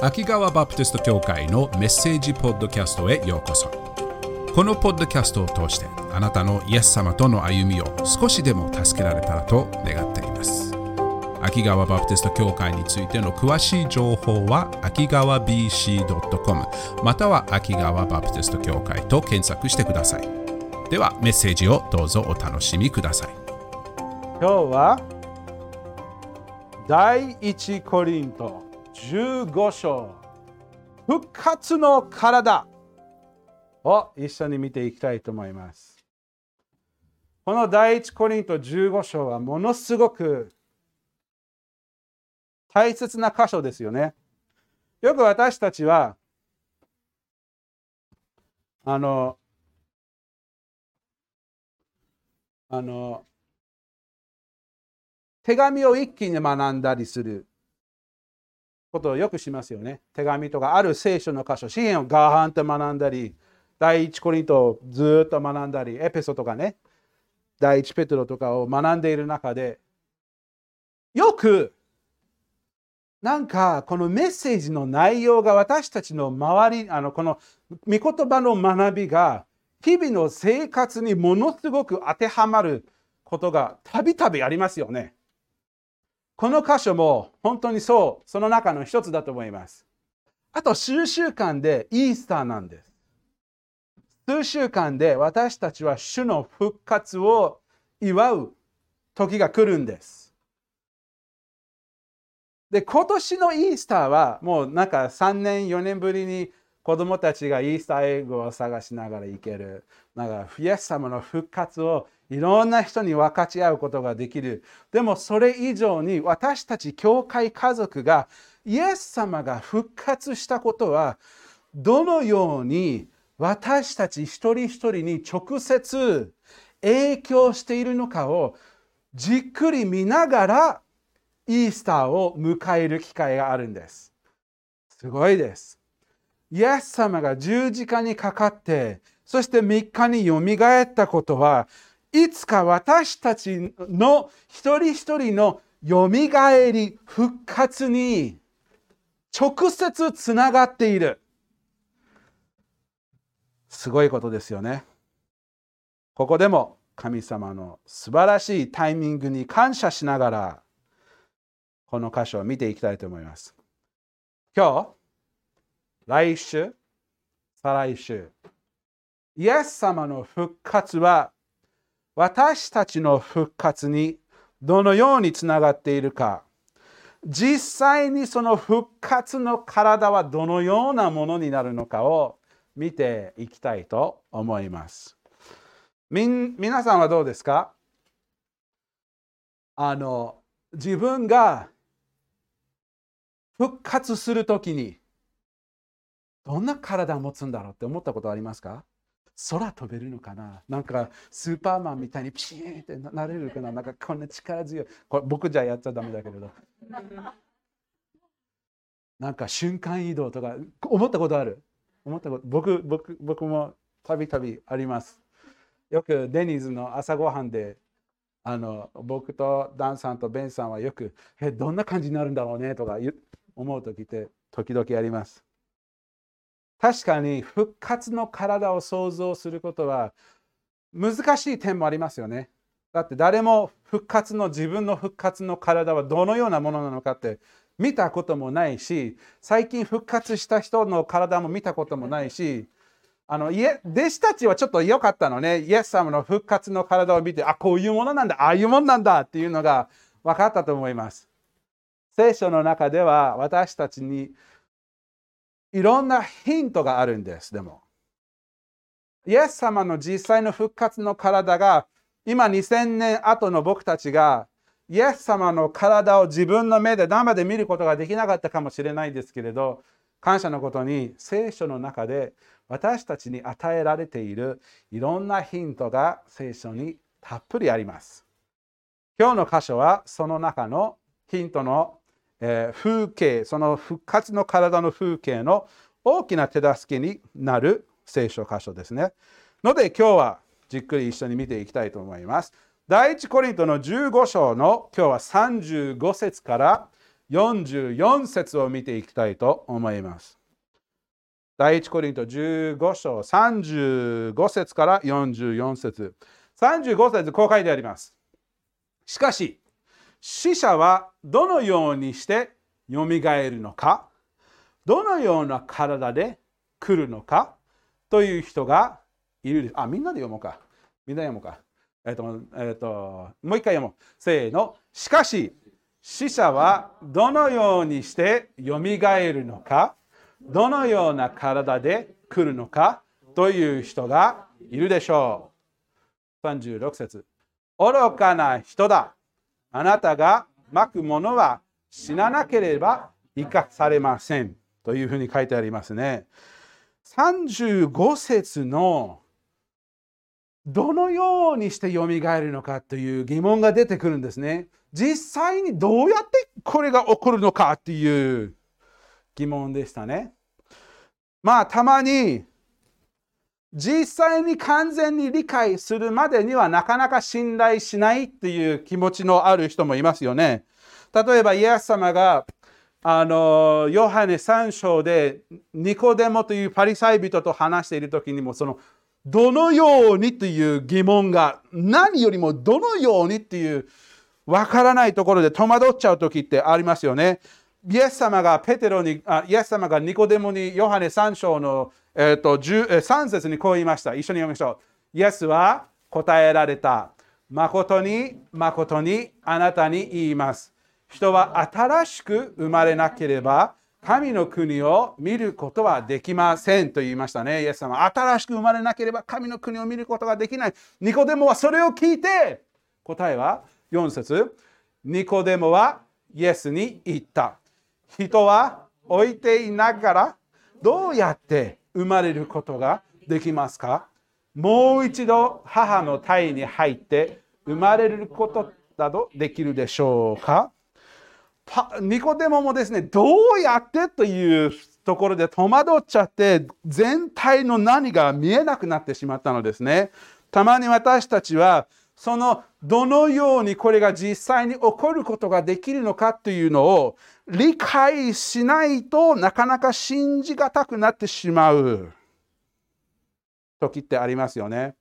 秋川バプテスト教会のメッセージポッドキャストへようこそ。このポッドキャストを通してあなたのイエス様との歩みを少しでも助けられたらと願っています。秋川バプテスト教会についての詳しい情報は秋川 BC.com または秋川バプテスト教会と検索してください。ではメッセージをどうぞお楽しみください。今日は第一コリント。15章復活の体を一緒に見ていきたいと思います。この第一コリント15章はものすごく大切な箇所ですよね。よく私たちはあのあの手紙を一気に学んだりすることをよくしますよね。手紙とかある聖書の箇所、詩篇をガーハンと学んだり、第一コリントをずっと学んだり、エペソとかね、第一ペトロとかを学んでいる中で、よくなんかこのメッセージの内容が私たちの周り、あのこの御言葉の学びが日々の生活にものすごく当てはまることがたびたびありますよね。この箇所も本当にそう、その中の一つだと思います。あと数週間でイースターなんです。数週間で私たちは主の復活を祝う時が来るんです。で、今年のイースターはもうなんか3年、4年ぶりに子供たちがイースターエッグを探しながら行ける。なんか、イエス様の復活をいろんな人に分かち合うことができる。でもそれ以上に私たち教会家族がイエス様が復活したことはどのように私たち一人一人に直接影響しているのかをじっくり見ながらイースターを迎える機会があるんです。すごいです。イエス様が十字架にかかってそして3日によみがえったことはいつか私たちの一人一人のよみがえり復活に直接つながっている。すごいことですよね。ここでも神様の素晴らしいタイミングに感謝しながらこの箇所を見ていきたいと思います。今日来週再来週イエス様の復活は私たちの復活にどのようにつながっているか。実際にその復活の体はどのようなものになるのかを見ていきたいと思います。み皆さんはどうですか？あの自分が復活するときにどんな体を持つんだろうって思ったことありますか？空飛べるのかな？なんかスーパーマンみたいにピシーンってなれるかな？なんかこんな力強い。これ僕じゃやっちゃダメだけれど。なんか瞬間移動とか思ったことある？思ったこと僕僕僕もたびたびあります。よくデニーズの朝ごはんであの僕とダンさんとベンさんはよくえどんな感じになるんだろうね？とか思う時って時々あります。確かに復活の体を想像することは難しい点もありますよね。だって誰も復活の自分の復活の体はどのようなものなのかって見たこともないし最近復活した人の体も見たこともないしあの弟子たちはちょっと良かったのねイエス様の復活の体を見てあこういうものなんだああいうものなんだっていうのが分かったと思います。聖書の中では私たちにいろんなヒントがあるんです、でも。イエス様の実際の復活の体が、今2000年後の僕たちが、イエス様の体を自分の目で生で見ることができなかったかもしれないですけれど、感謝のことに聖書の中で私たちに与えられているいろんなヒントが聖書にたっぷりあります。今日の箇所はその中のヒントのえー、風景、その復活の体の風景の大きな手助けになる聖書箇所ですね。ので今日はじっくり一緒に見ていきたいと思います。第一コリントの15章の今日は35節から44節を見ていきたいと思います。第一コリント15章35節から44節35節こう書いてあります。しかし、死者はどのようにしてよみがえるのかどのような体で来るのかという人がいる。あ、みんなで読もうか。みんな読もうか。えっ、ー、と、え、ー、と、もう一回読もう。せーの。しかし、死者はどのようにしてよみがえるのかどのような体で来るのかという人がいるでしょう。36節愚かな人だ。あなたがまくものは死ななければ生かされません。というふうに書いてありますね。35節のどのようにしてよみがえるのかという疑問が出てくるんですね。実際にどうやってこれが起こるのかっていう疑問でしたね。まあたまに実際に完全に理解するまでにはなかなか信頼しないっていう気持ちのある人もいますよね。例えばイエス様があのヨハネ3章でニコデモというパリサイ人と話している時にもそのどのようにという疑問が何よりもどのようにっていうわからないところで戸惑っちゃう時ってありますよね。イエス様がペテロにあイエス様がニコデモにヨハネ3章の、えーと、と3節にこう言いました。一緒に読みましょう。イエスは答えられた。誠に誠にあなたに言います。人は新しく生まれなければ神の国を見ることはできませんと言いましたね。イエス様。新しく生まれなければ神の国を見ることができない。ニコデモはそれを聞いて、答えは4節ニコデモはイエスに言った。人は置いていながらどうやって生まれることができますか？もう一度母の体に入って生まれることなどできるでしょうか？ニコデモもですね、どうやってというところで戸惑っちゃって、全体の何が見えなくなってしまったのですね。たまに私たちは、そのどのようにこれが実際に起こることができるのかというのを理解しないとなかなか信じがたくなってしまう時ってありますよね。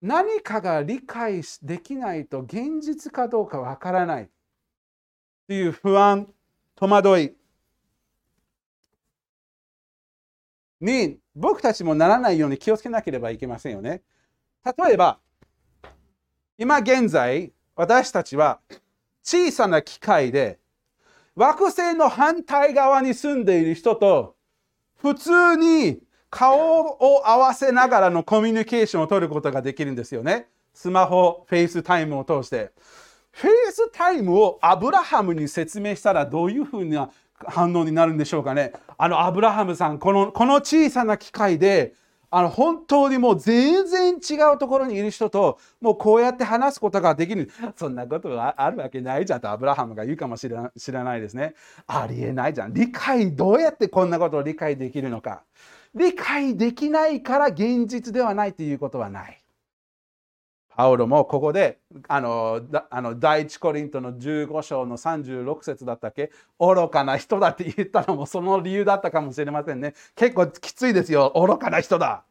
何かが理解できないと現実かどうかわからないという不安、戸惑いに僕たちもならないように気をつけなければいけませんよね。例えば、今現在、私たちは小さな機械で惑星の反対側に住んでいる人と普通に顔を合わせながらのコミュニケーションを取ることができるんですよね。スマホ、フェイスタイムを通して。フェイスタイムをアブラハムに説明したらどういうふうな反応になるんでしょうかね。あのアブラハムさん、このこの小さな機械であの本当にもう全然違うところにいる人ともうこうやって話すことができる。そんなことがあるわけないじゃん。とアブラハムが言うかもしれ知らないですね。ありえないじゃん。理解どうやってこんなことを理解できるのか。理解できないから現実ではないということはない。パウロもここであのあの第一コリントの15章の36節だったっけ？愚かな人だって言ったのもその理由だったかもしれませんね。結構きついですよ愚かな人だ。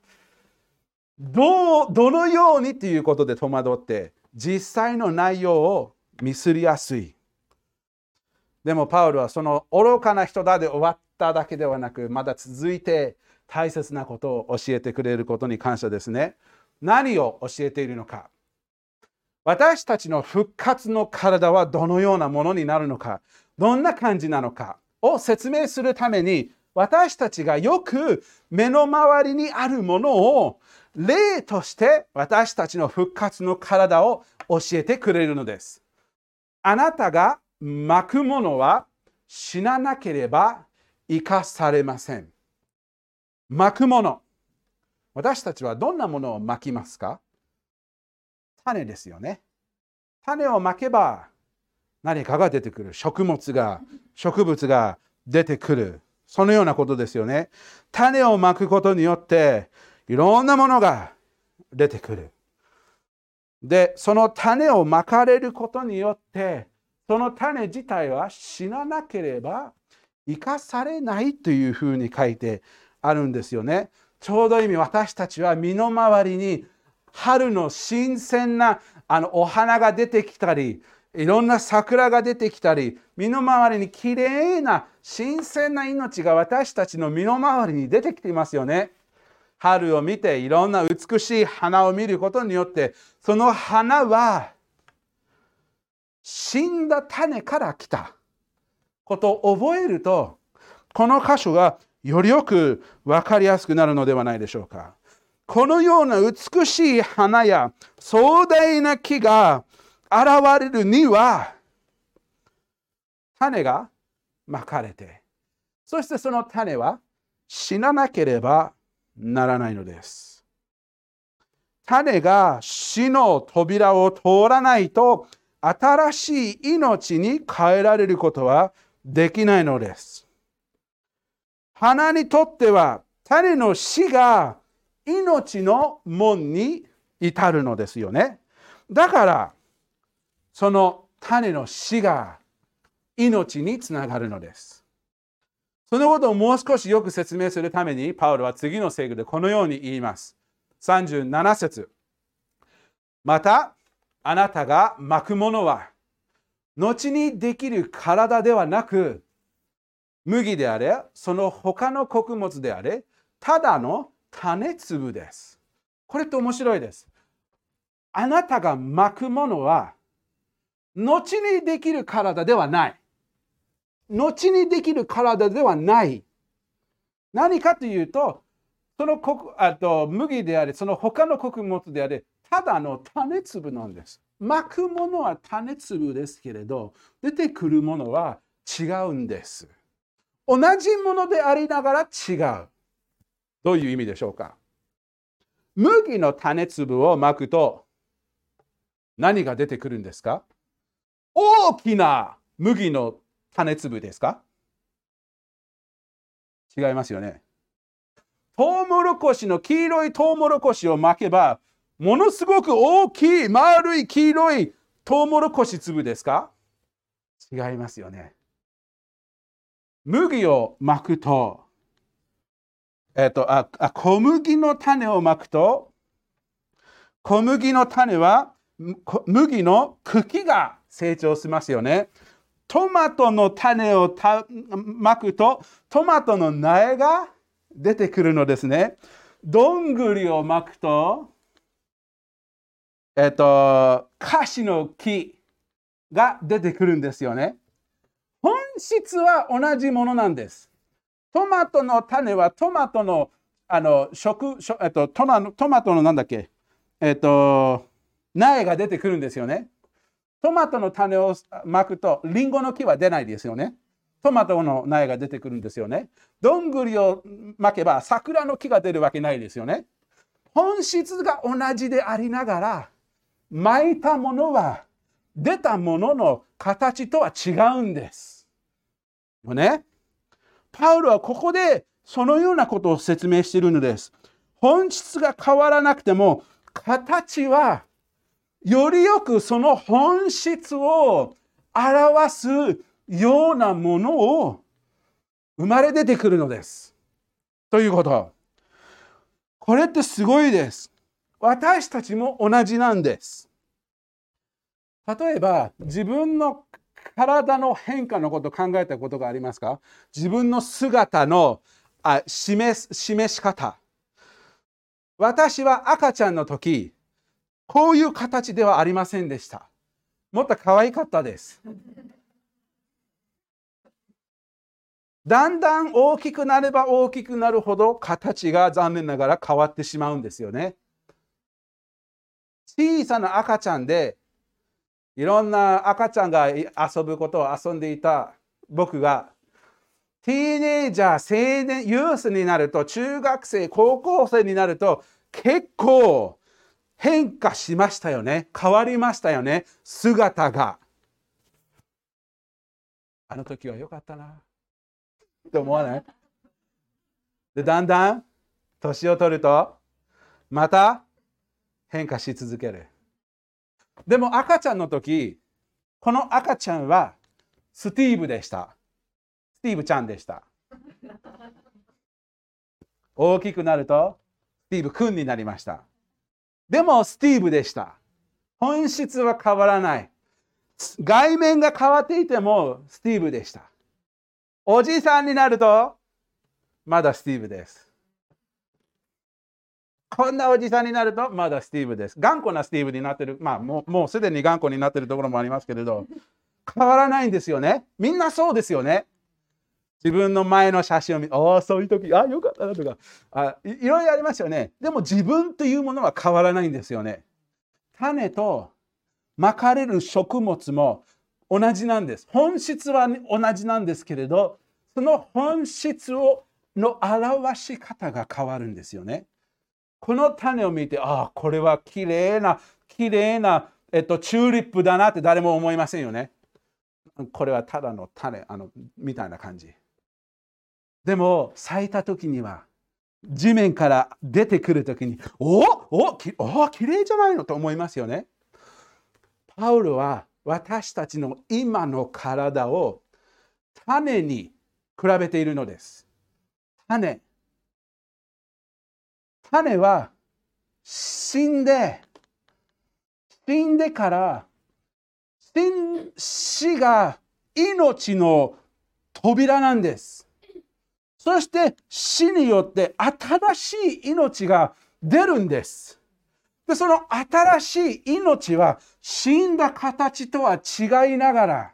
どうどのようにということで戸惑って実際の内容をミスりやすい。でもパウロはその愚かな人だで終わっただけではなくまだ続いて大切なことを教えてくれることに感謝ですね。何を教えているのか。私たちの復活の体はどのようなものになるのか、どんな感じなのかを説明するために、私たちがよく目の周りにあるものを例として私たちの復活の体を教えてくれるのです。あなたが巻くものは死ななければ生かされません。巻くもの。私たちはどんなものを巻きますか？種ですよね。種をまけば何かが出てくる。食物が、植物が出てくる。そのようなことですよね。種をまくことによっていろんなものが出てくる。で、その種をまかれることによって、その種自体は死ななければ生かされないというふうに書いてあるんですよね。ちょうど意味私たちは身の回りに春の新鮮なあのお花が出てきたりいろんな桜が出てきたり身の回りにきれいな新鮮な命が私たちの身の回りに出てきていますよね。春を見ていろんな美しい花を見ることによってその花は死んだ種から来たことを覚えるとこの箇所がよりよく分かりやすくなるのではないでしょうか。このような美しい花や壮大な木が現れるには種がまかれてそしてその種は死ななければならないのです。種が死の扉を通らないと新しい命に変えられることはできないのです。花にとっては種の死が命の門に至るのですよね。だからその種の死が命につながるのです。そのことをもう少しよく説明するために、パウロは次の聖句でこのように言います。37節また、あなたが巻くものは、後にできる体ではなく、麦であれ、その他の穀物であれ、ただの種粒です。これって面白いです。あなたが巻くものは、後にできる体ではない。後にできる体ではない。何かというと、そのあと麦であれ、その他の穀物であれ、ただの種粒なんです。巻くものは種粒ですけれど、出てくるものは違うんです。同じものでありながら違う。どういう意味でしょうか？麦の種粒を巻くと何が出てくるんですか？大きな麦の種粒ですか？違いますよね。トウモロコシの黄色いトウモロコシを巻けば、ものすごく大きい丸い黄色いトウモロコシ粒ですか？違いますよね。麦を巻くと、えっと、ああ小麦の種を巻くと、小麦の種は麦の茎が成長しますよね。トマトの種をまくとトマトの苗が出てくるのですね。どんぐりをまくと、えっと、カシの木が出てくるんですよね。本質は同じものなんです。トマトの種はトマトのあの食、えっと、トマトのなんだっけ、えっと、苗が出てくるんですよね。トマトの種をまくとリンゴの木は出ないですよね。トマトの苗が出てくるんですよね。どんぐりをまけば桜の木が出るわけないですよね。本質が同じでありながら、巻いたものは出たものの形とは違うんです。ね、パウロはここでそのようなことを説明しているのです。本質が変わらなくても形はよりよくその本質を表すようなものを生まれ出てくるのです。ということ。これってすごいです。私たちも同じなんです。例えば自分の体の変化のことを考えたことがありますか？自分の姿のあ示示し方。私は赤ちゃんの時こういう形ではありませんでした。もっと可愛かったです。だんだん大きくなれば大きくなるほど形が残念ながら変わってしまうんですよね。小さな赤ちゃんでいろんな赤ちゃんが遊ぶことを遊んでいた僕がティーネイジャー、青年、ユースになると中学生、高校生になると結構変化しましたよね。変わりましたよね。姿が。あの時は良かったな。って思わない？で、だんだん年を取ると、また変化し続ける。でも赤ちゃんの時、この赤ちゃんはスティーブでした。スティーブちゃんでした。大きくなると、スティーブ君になりました。でもスティーブでした。本質は変わらない。外面が変わっていてもスティーブでした。おじさんになると、まだスティーブです。こんなおじさんになると、まだスティーブです。頑固なスティーブになってる。まあ、もうもうすでに頑固になってるところもありますけれど、変わらないんですよね。みんなそうですよね。自分の前の写真を見、ああ、そういう時、ああ、よかったなとかあい、いろいろありますよね。でも自分というものは変わらないんですよね。種とまかれる食物も同じなんです。本質は同じなんですけれど、その本質をの表し方が変わるんですよね。この種を見て、ああ、これはきれいな、きれいな、えっと、チューリップだなって誰も思いませんよね。これはただの種、あの、みたいな感じ。でも、咲いた時には、地面から出てくる時に、おおきおきれいじゃないのと思いますよね。パウルは私たちの今の体を種に比べているのです。種。種は死んで、死んでから死が命の扉なんです。そして死によって新しい命が出るんです。で、その新しい命は死んだ形とは違いながら、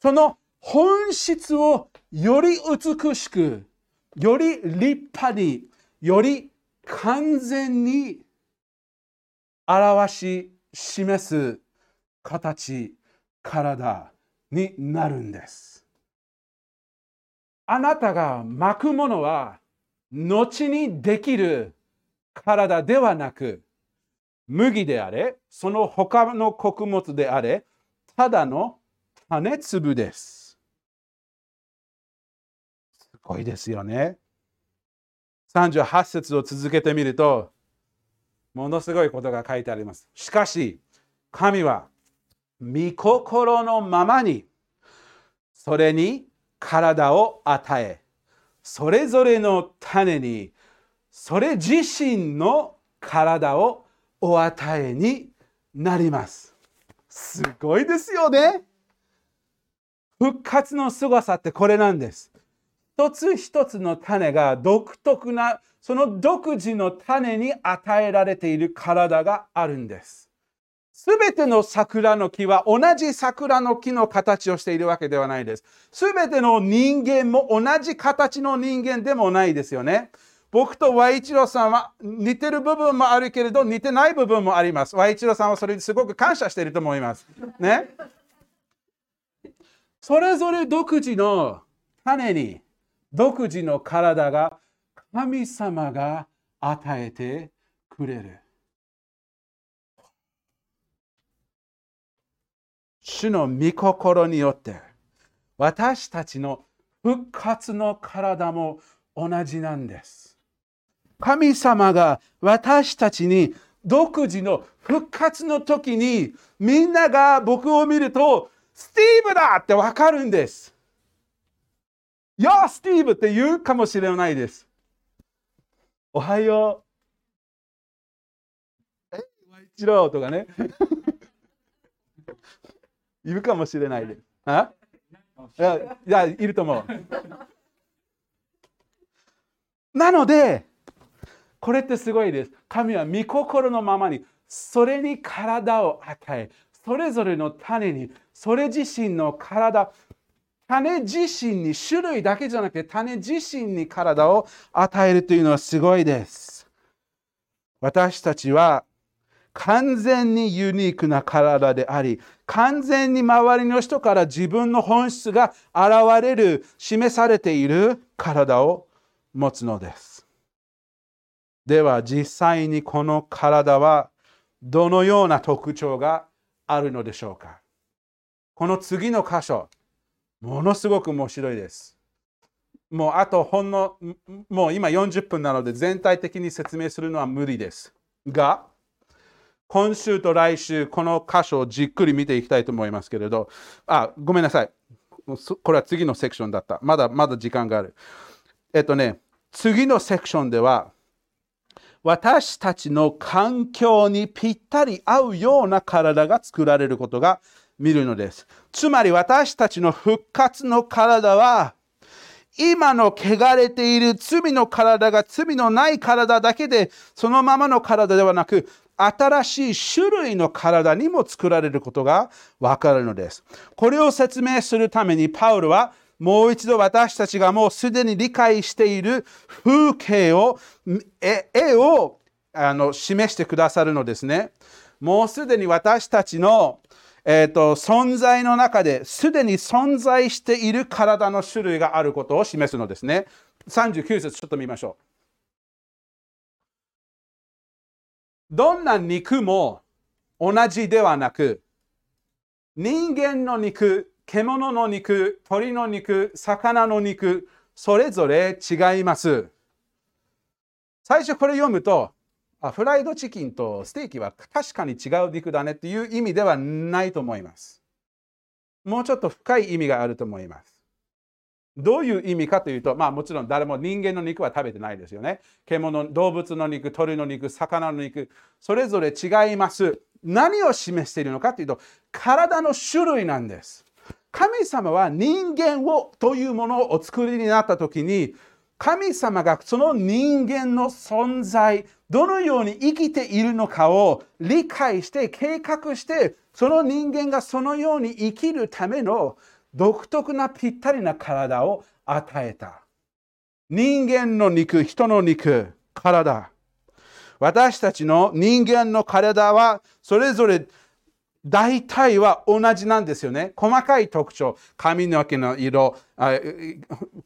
その本質をより美しく、より立派に、より完全に表し示す形、体になるんです。あなたが巻くものは後にできる体ではなく、麦であれ、その他の穀物であれ、ただの種粒です。すごいですよね。38節を続けてみると、ものすごいことが書いてあります。しかし、神は、御心のままに、それに体を与え、それぞれの種にそれ自身の体をお与えになります。すごいですよね。復活の凄さってこれなんです。一つ一つの種が独特な、その独自の種に与えられている体があるんです。すべての桜の木は同じ桜の木の形をしているわけではないです。すべての人間も同じ形の人間でもないですよね。僕と和一郎さんは似てる部分もあるけれど似てない部分もあります。和一郎さんはそれにすごく感謝していると思います。ね。それぞれ独自の種に独自の体が神様が与えてくれる。主の御心によって私たちの復活の体も同じなんです。神様が私たちに独自の復活の時にみんなが僕を見るとスティーブだってわかるんです。いや、スティーブって言うかもしれないです。おはよう。え、一郎とかね。いるかもしれないです。あ？いや、いやいると思う。なので、これってすごいです。神は御心のままに、それに体を与え、それぞれの種に、それ自身の体、種自身に、種類だけじゃなくて、種自身に体を与えるというのはすごいです。私たちは完全にユニークな体であり、完全に周りの人から自分の本質が現れる、示されている体を持つのです。では実際にこの体はどのような特徴があるのでしょうかこの次の箇所、ものすごく面白いです。もうあとほんの、もう今40分なので全体的に説明するのは無理です。が、今週と来週、この箇所をじっくり見ていきたいと思いますけれど、あ、ごめんなさい。これは次のセクションだった。まだまだ時間がある。えっとね、次のセクションでは、私たちの環境にぴったり合うような体が作られることが見るのです。つまり私たちの復活の体は、今の汚れている罪の体が罪のない体だけでそのままの体ではなく新しい種類の体にも作られることがわかるのです。これを説明するためにパウルはもう一度私たちがもうすでに理解している風景を絵をあの示してくださるのですね。もうすでに私たちのえーと、存在の中ですでに存在している体の種類があることを示すのですね。39節ちょっと見ましょう。どんな肉も同じではなく人間の肉、獣の肉、鳥の肉、魚の肉、それぞれ違います。最初これ読むとあフライドチキンとステーキは確かに違う肉だねっていう意味ではないと思います。もうちょっと深い意味があると思います。どういう意味かというと、まあもちろん誰も人間の肉は食べてないですよね。獣、動物の肉、鳥の肉、魚の肉、それぞれ違います。何を示しているのかというと、体の種類なんです。神様は人間をというものをお作りになった時に、神様がその人間の存在、どのように生きているのかを理解して計画してその人間がそのように生きるための独特なぴったりな体を与えた。人間の肉人の肉体。私たちの人間の体はそれぞれ大体は同じなんですよね。細かい特徴、髪の毛の色、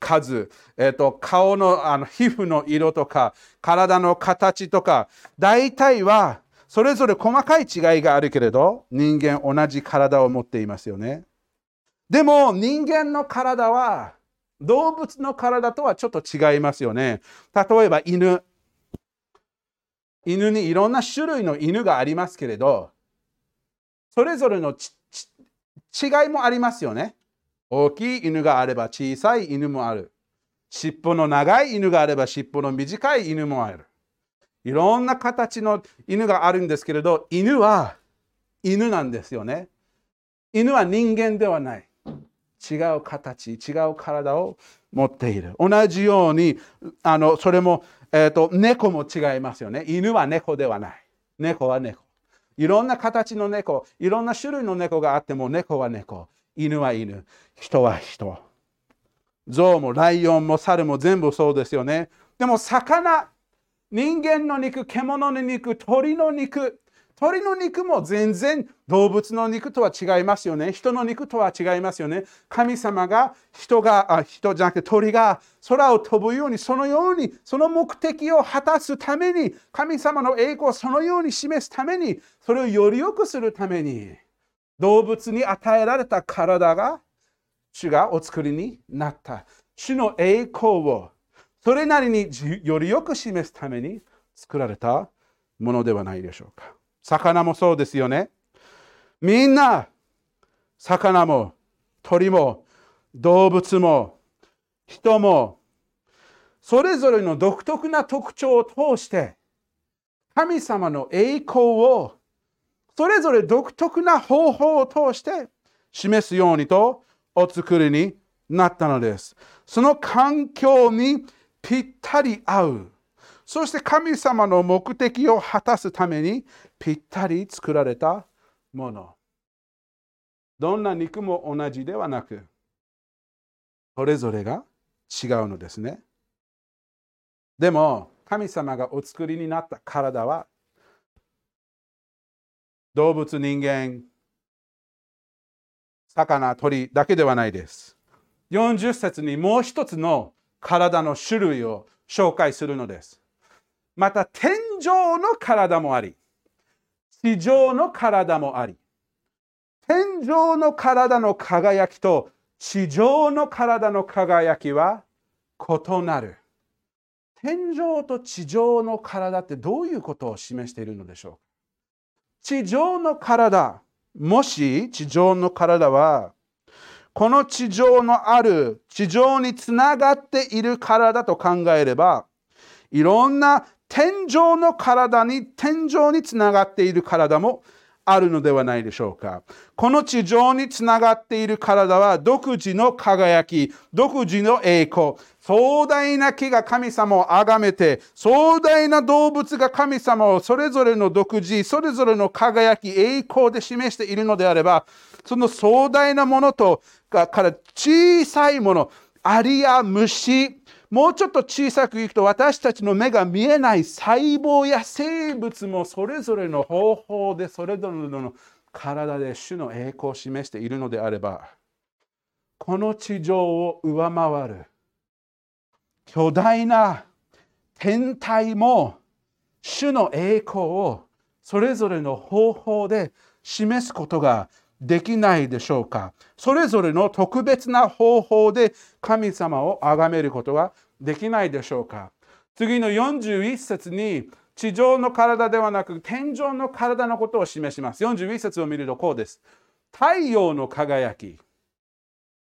数、えーと、顔のあの皮膚の色とか、体の形とか、大体はそれぞれ細かい違いがあるけれど、人間同じ体を持っていますよね。でも人間の体は動物の体とはちょっと違いますよね。例えば犬。犬にいろんな種類の犬がありますけれど、それぞれの違いもありますよね。大きい犬があれば小さい犬もある。尻尾の長い犬があれば尻尾の短い犬もある。いろんな形の犬があるんですけれど、犬は犬なんですよね。犬は人間ではない。違う形、違う体を持っている。同じように、あのそれも、えーと猫も違いますよね。犬は猫ではない。猫は猫。いろんな形の猫、いろんな種類の猫があっても猫は猫、犬は犬、人は人。象もライオンも猿も全部そうですよね。でも魚、人間の肉、獣の肉、鳥の肉、鳥の肉も全然動物の肉とは違いますよね。人の肉とは違いますよね。神様が人が、あ人じゃなくて鳥が空を飛ぶように、そのように、その目的を果たすために、神様の栄光をそのように示すために、それをより良くするために、動物に与えられた体が、主がお作りになった。主の栄光を、それなりによりよく示すために作られたものではないでしょうか。魚もそうですよね。みんな、魚も鳥も動物も人もそれぞれの独特な特徴を通して神様の栄光をそれぞれ独特な方法を通して示すようにとお作りになったのです。その環境にぴったり合う。そして神様の目的を果たすためにぴったり作られたもの。どんな肉も同じではなく、それぞれが違うのですね。でも、神様がお作りになった体は、動物、人間、魚、鳥だけではないです。40節にもう一つの体の種類を紹介するのです。また天井の体もあり、地上の体もあり、天井の体の輝きと地上の体の輝きは異なる。天井と地上の体ってどういうことを示しているのでしょうか？地上の体、もし地上の体は、この地上のある地上につながっている体と考えれば、いろんな天井の体に天井につながっている体もあるのではないでしょうか。この地上につながっている体は独自の輝き、独自の栄光、壮大な木が神様を崇めて、壮大な動物が神様をそれぞれの独自、それぞれの輝き、栄光で示しているのであれば、その壮大なものとから小さいもの、アリや虫、もうちょっと小さくいくと私たちの目が見えない細胞や生物もそれぞれの方法でそれぞれの体で主の栄光を示しているのであればこの地上を上回る巨大な天体も主の栄光をそれぞれの方法で示すことができないでしょうか？それぞれの特別な方法で神様を崇めることはできないでしょうか？次の41節に地上の体ではなく天井の体のことを示します。41節を見るとこうです。太陽の輝き、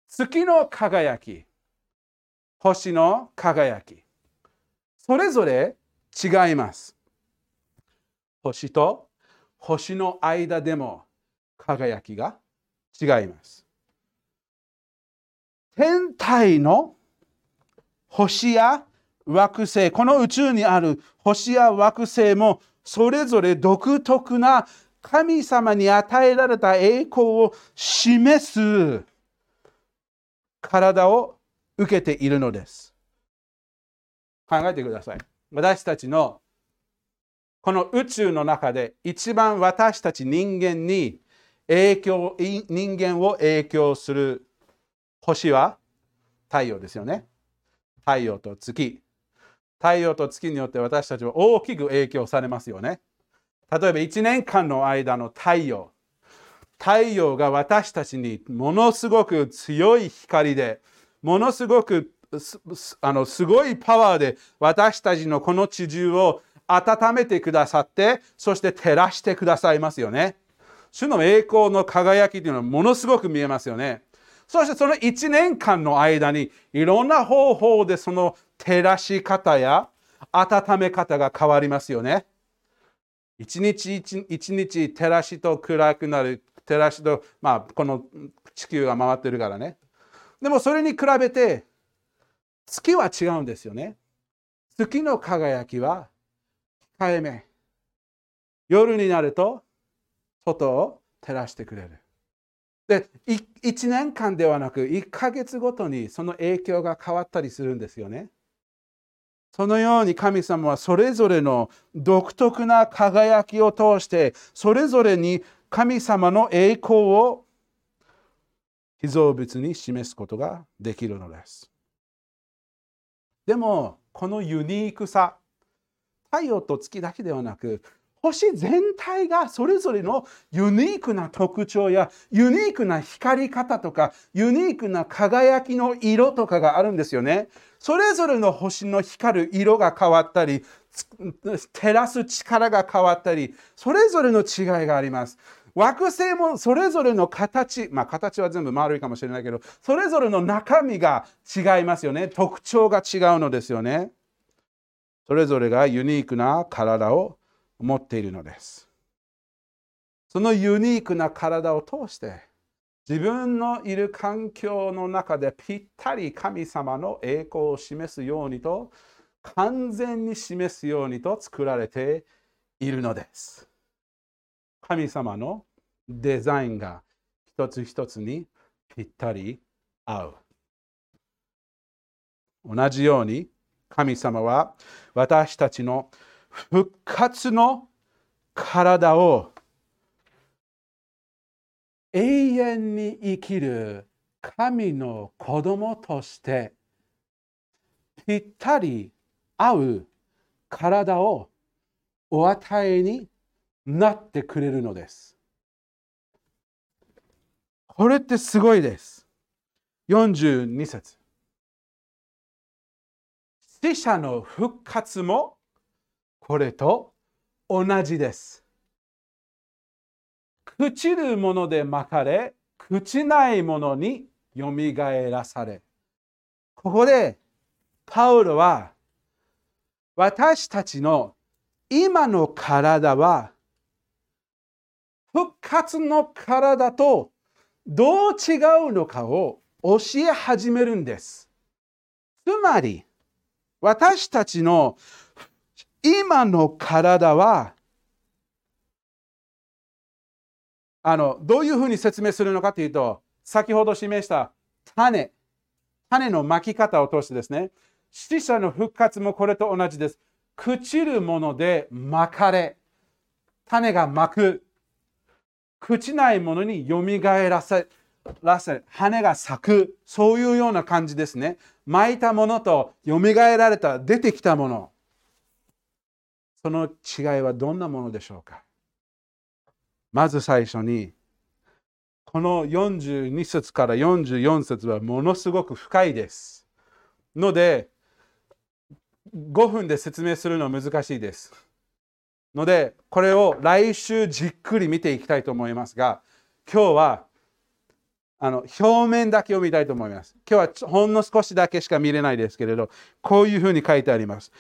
月の輝き、星の輝き、それぞれ違います。星と星の間でも輝きが違います。天体の星や惑星、この宇宙にある星や惑星もそれぞれ独特な神様に与えられた栄光を示す体を受けているのです。考えてください。私たちのこの宇宙の中で一番私たち人間に影響、人間を影響する星は太陽ですよね。太陽と月。太陽と月によって私たちは大きく影響されますよね。例えば1年間の間の太陽。太陽が私たちにものすごく強い光で、ものすごくあのすごいパワーで私たちのこの地中を温めてくださって、そして照らしてくださいますよね。主の栄光の輝きというのはものすごく見えますよね。そしてその1年間の間にいろんな方法でその照らし方や温め方が変わりますよね。一日一日照らしと暗くなる照らしと、まあ、この地球が回ってるからね。でもそれに比べて月は違うんですよね。月の輝きは控えめ。夜になると外を照らしてくれる。で1年間ではなく1ヶ月ごとにその影響が変わったりするんですよね。そのように神様はそれぞれの独特な輝きを通してそれぞれに神様の栄光を被造物に示すことができるのです。でもこのユニークさ太陽と月だけではなく星全体がそれぞれのユニークな特徴やユニークな光り方とかユニークな輝きの色とかがあるんですよね。それぞれの星の光る色が変わったり照らす力が変わったりそれぞれの違いがあります。惑星もそれぞれの形、まあ形は全部丸いかもしれないけど、それぞれの中身が違いますよね。特徴が違うのですよね。それぞれがユニークな体を持っているのです。そのユニークな体を通して自分のいる環境の中でぴったり神様の栄光を示すようにと完全に示すようにと作られているのです。神様のデザインが一つ一つにぴったり合う。同じように神様は私たちの復活の体を永遠に生きる神の子供としてぴったり合う体をお与えになってくれるのです。これってすごいです。42節死者の復活もこれと同じです。朽ちるもので巻かれ、朽ちないものによみがえらされ。ここで、パウロは、私たちの今の体は、復活の体とどう違うのかを教え始めるんです。つまり、私たちの今の体は、あのどういうふうに説明するのかというと、先ほど示した種、種の巻き方を通してですね、死者の復活もこれと同じです。朽ちるもので巻かれ、種が巻く、朽ちないものによみがえらせ、らせ羽が咲く、そういうような感じですね。巻いたものとよみがえられた、出てきたもの。その違いはどんなものでしょうか？まず最初に、この42節から44節はものすごく深いです。ので、5分で説明するのは難しいです。ので、これを来週じっくり見ていきたいと思いますが、今日はあの表面だけを見たいと思います。今日はほんの少しだけしか見れないですけれど、こういうふうに書いてあります。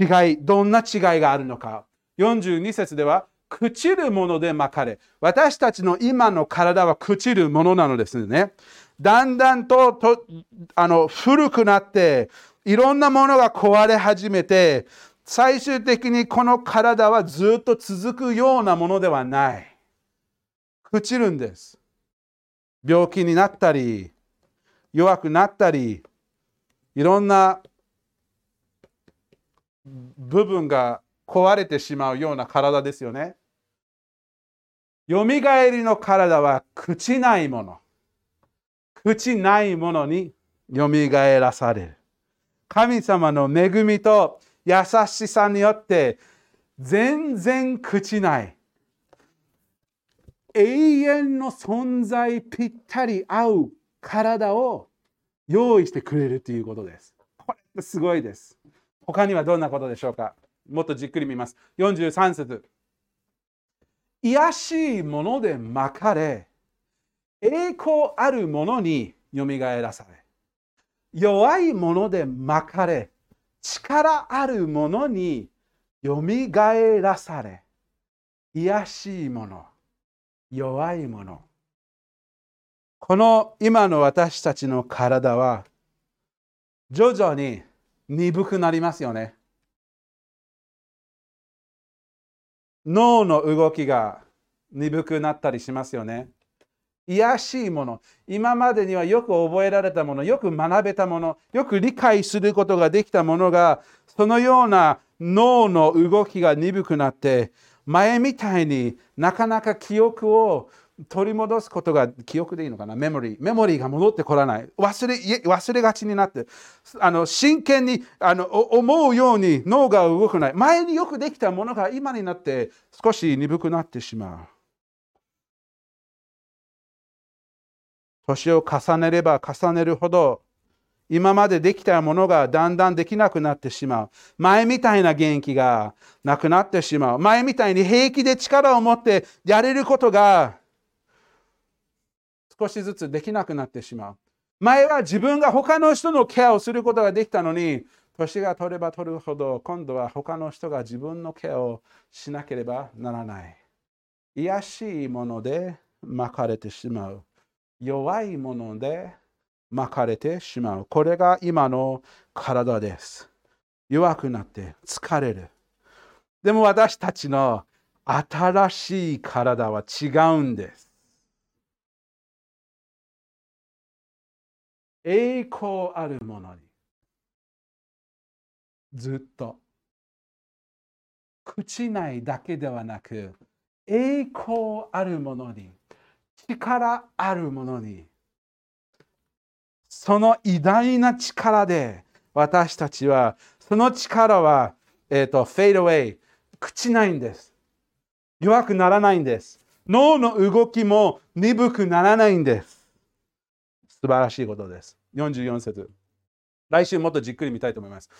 違い、どんな違いがあるのか。42節では、朽ちるもので巻かれ。私たちの今の体は朽ちるものなのですね。だんだんととあの古くなって、いろんなものが壊れ始めて、最終的にこの体はずっと続くようなものではない。朽ちるんです。病気になったり、弱くなったり、いろんな部分が壊れてしまうような体ですよね。よみがえりの体は朽ちないもの。朽ちないものによみがえらされる。神様の恵みと優しさによって全然朽ちない永遠の存在ぴったり合う体を用意してくれるということです。これすごいです。他にはどんなことでしょうか？もっとじっくり見ます。43節癒しいもので巻かれ、栄光あるものによみがえらされ、弱いもので巻かれ、力あるものによみがえらされ、癒しいもの、弱いもの。この今の私たちの体は、徐々に鈍くなりますよね。脳の動きが鈍くなったりしますよね。癒しいもの、今までにはよく覚えられたもの、よく学べたもの、よく理解することができたものが、そのような脳の動きが鈍くなって、前みたいになかなか記憶を取り戻すことが記憶でいいのかな？メモリー。メモリーが戻ってこらない。忘れ忘れがちになって、あの真剣にあの思うように脳が動くない。前によくできたものが今になって少し鈍くなってしまう。年を重ねれば重ねるほど今までできたものがだんだんできなくなってしまう。前みたいな元気がなくなってしまう。前みたいに平気で力を持ってやれることが少しずつできなくなってしまう。前は自分が他の人のケアをすることができたのに、年が取れば取るほど今度は他の人が自分のケアをしなければならない。癒しいもので巻かれてしまう。弱いもので巻かれてしまう。これが今の体です。弱くなって疲れる。でも私たちの新しい体は違うんです。栄光あるものに。ずっと。朽ちないだけではなく栄光あるものに。力あるものに。その偉大な力で私たちはその力は、えーと、フェイドウェイ朽ちないんです。弱くならないんです。脳の動きも鈍くならないんです。素晴らしいことです44節来週もっとじっくり見たいと思います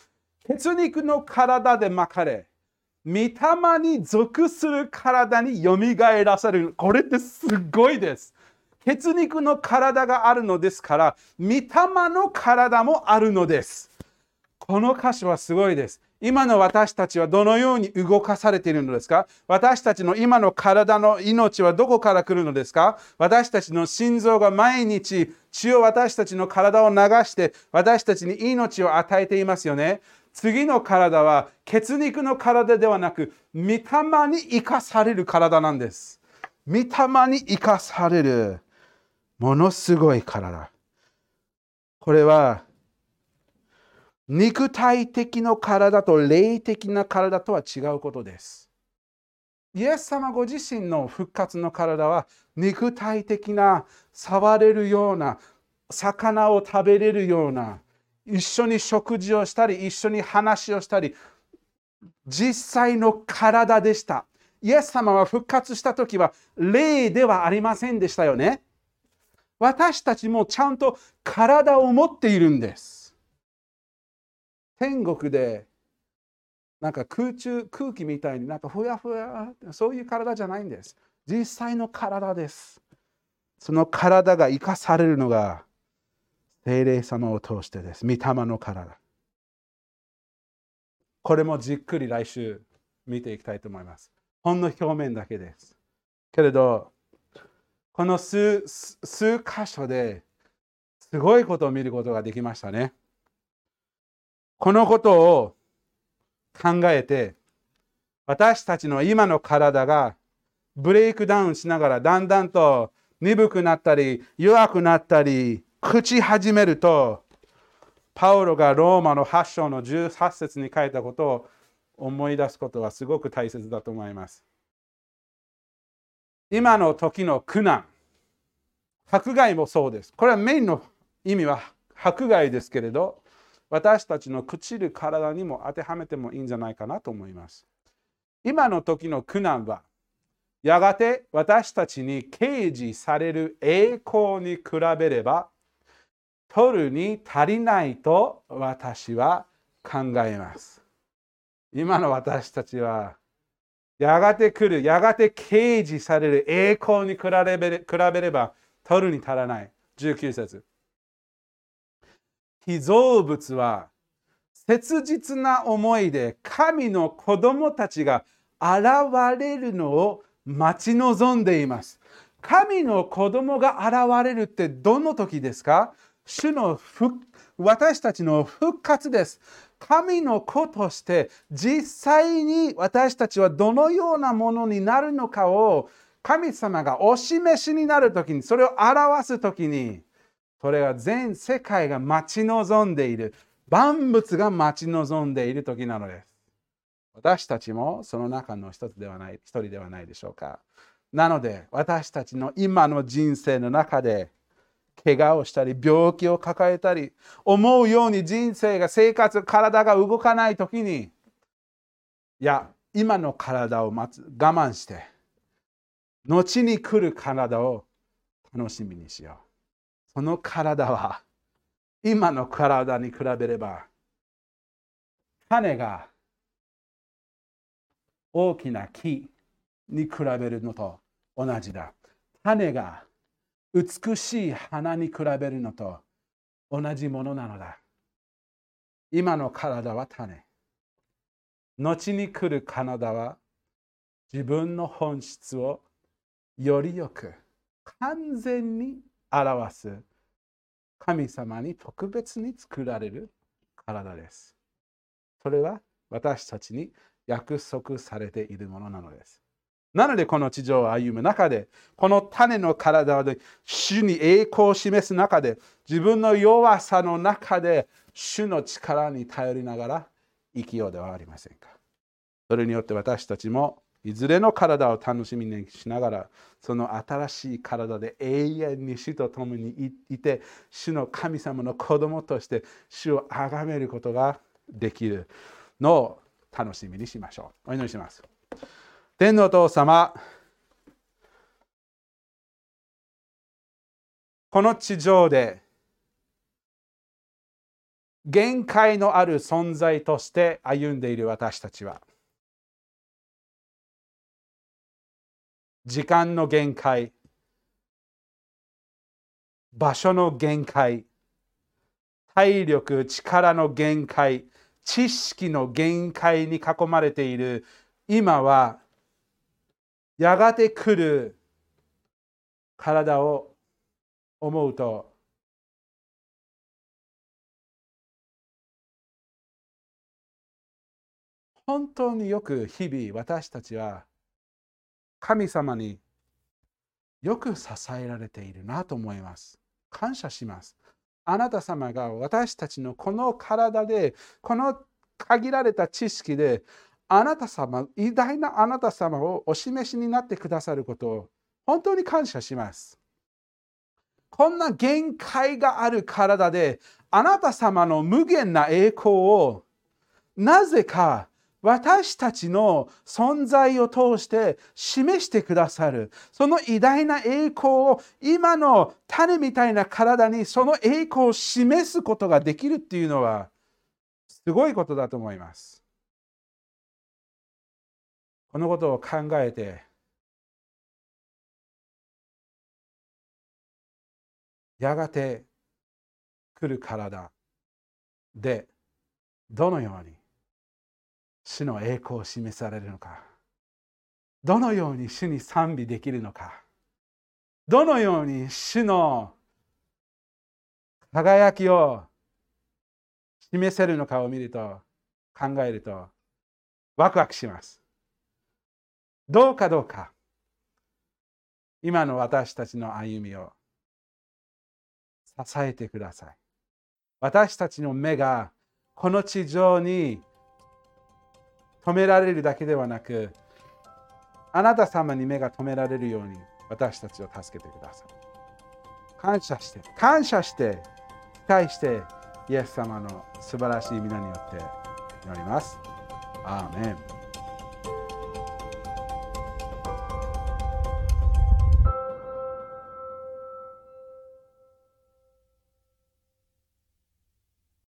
血肉の体で巻かれ御霊に属する体によみがえらせる。これってすごいです。血肉の体があるのですから、御霊の体もあるのです。この箇所はすごいです。今の私たちはどのように動かされているのですか？私たちの今の体の命はどこから来るのですか？私たちの心臓が毎日血を私たちの体を流して私たちに命を与えていますよね。次の体は血肉の体ではなく、御霊に生かされる体なんです。御霊に生かされるものすごい体。これは肉体的な体と霊的な体とは違うことです。イエス様ご自身の復活の体は肉体的な触れるような魚を食べれるような一緒に食事をしたり一緒に話をしたり実際の体でした。イエス様は復活した時は霊ではありませんでしたよね。私たちもちゃんと体を持っているんです。天国でなんか空中空気みたいになんかふやふやそういう体じゃないんです。実際の体です。その体が生かされるのが精霊様を通してです。御霊の体。これもじっくり来週見ていきたいと思います。ほんの表面だけです。けれど、この数数箇所ですごいことを見ることができましたね。このことを考えて、私たちの今の体がブレイクダウンしながらだんだんと鈍くなったり弱くなったり朽ち始めるとパウロがローマの8章の18節に書いたことを思い出すことはすごく大切だと思います。今の時の苦難、迫害もそうです。これはメインの意味は迫害ですけれど、私たちの朽ちる体にも当てはめてもいいんじゃないかなと思います。今の時の苦難は、やがて私たちに掲示される栄光に比べれば、取るに足りないと私は考えます。今の私たちは、やがて来る、やがて掲示される栄光に比べれば、取るに足らない。19節。被造物は切実な思いで神の子供たちが現れるのを待ち望んでいます。神の子供が現れるってどの時ですか？主の私たちの復活です。神の子として実際に私たちはどのようなものになるのかを神様がお示しになる時にそれを表す時にそれは全世界が待ち望んでいる。万物が待ち望んでいる時なのです。私たちもその中の一つではない一人ではないでしょうか。なので私たちの今の人生の中で怪我をしたり病気を抱えたり思うように人生が生活体が動かない時にいや今の体を待つ我慢して後に来る体を楽しみにしよう。この体は今の体に比べれば種が大きな木に比べるのと同じだ。種が美しい花に比べるのと同じものなのだ。今の体は種。後に来る体は自分の本質をよりよく完全に表す神様に特別に作られる体です。それは私たちに約束されているものなのです。なのでこの地上を歩む中で、この種の体で主に栄光を示す中で、自分の弱さの中で主の力に頼りながら生きようではありませんか。それによって私たちもいずれの体を楽しみにしながら、その新しい体で永遠に主と共にいて、主の神様の子供として主を崇めることができるのを楽しみにしましょう。お祈りします。天のお父様、この地上で限界のある存在として歩んでいる私たちは、時間の限界、場所の限界、体力、力の限界、知識の限界に囲まれている。今は、やがて来る。体を思うと、本当によく日々私たちは神様によく支えられているなと思います。感謝します。あなた様が私たちのこの体で、この限られた知識で、あなた様、偉大なあなた様をお示しになってくださることを本当に感謝します。こんな限界がある体で、あなた様の無限な栄光をなぜか私たちの存在を通して示してくださる。その偉大な栄光を今の種みたいな体にその栄光を示すことができるっていうのはすごいことだと思います。このことを考えてやがて来る体でどのように主の栄光を示されるのか？どのように主に賛美できるのか？どのように主の輝きを示せるのかを見ると考えるとワクワクします。どうかどうか。今の私たちの歩みを支えてください。私たちの目がこの地上に止められるだけではなく、あなた様に目が止められるように私たちを助けてください。感謝して、感謝して、期待して、イエス様の素晴らしい皆によって祈ります。アーメン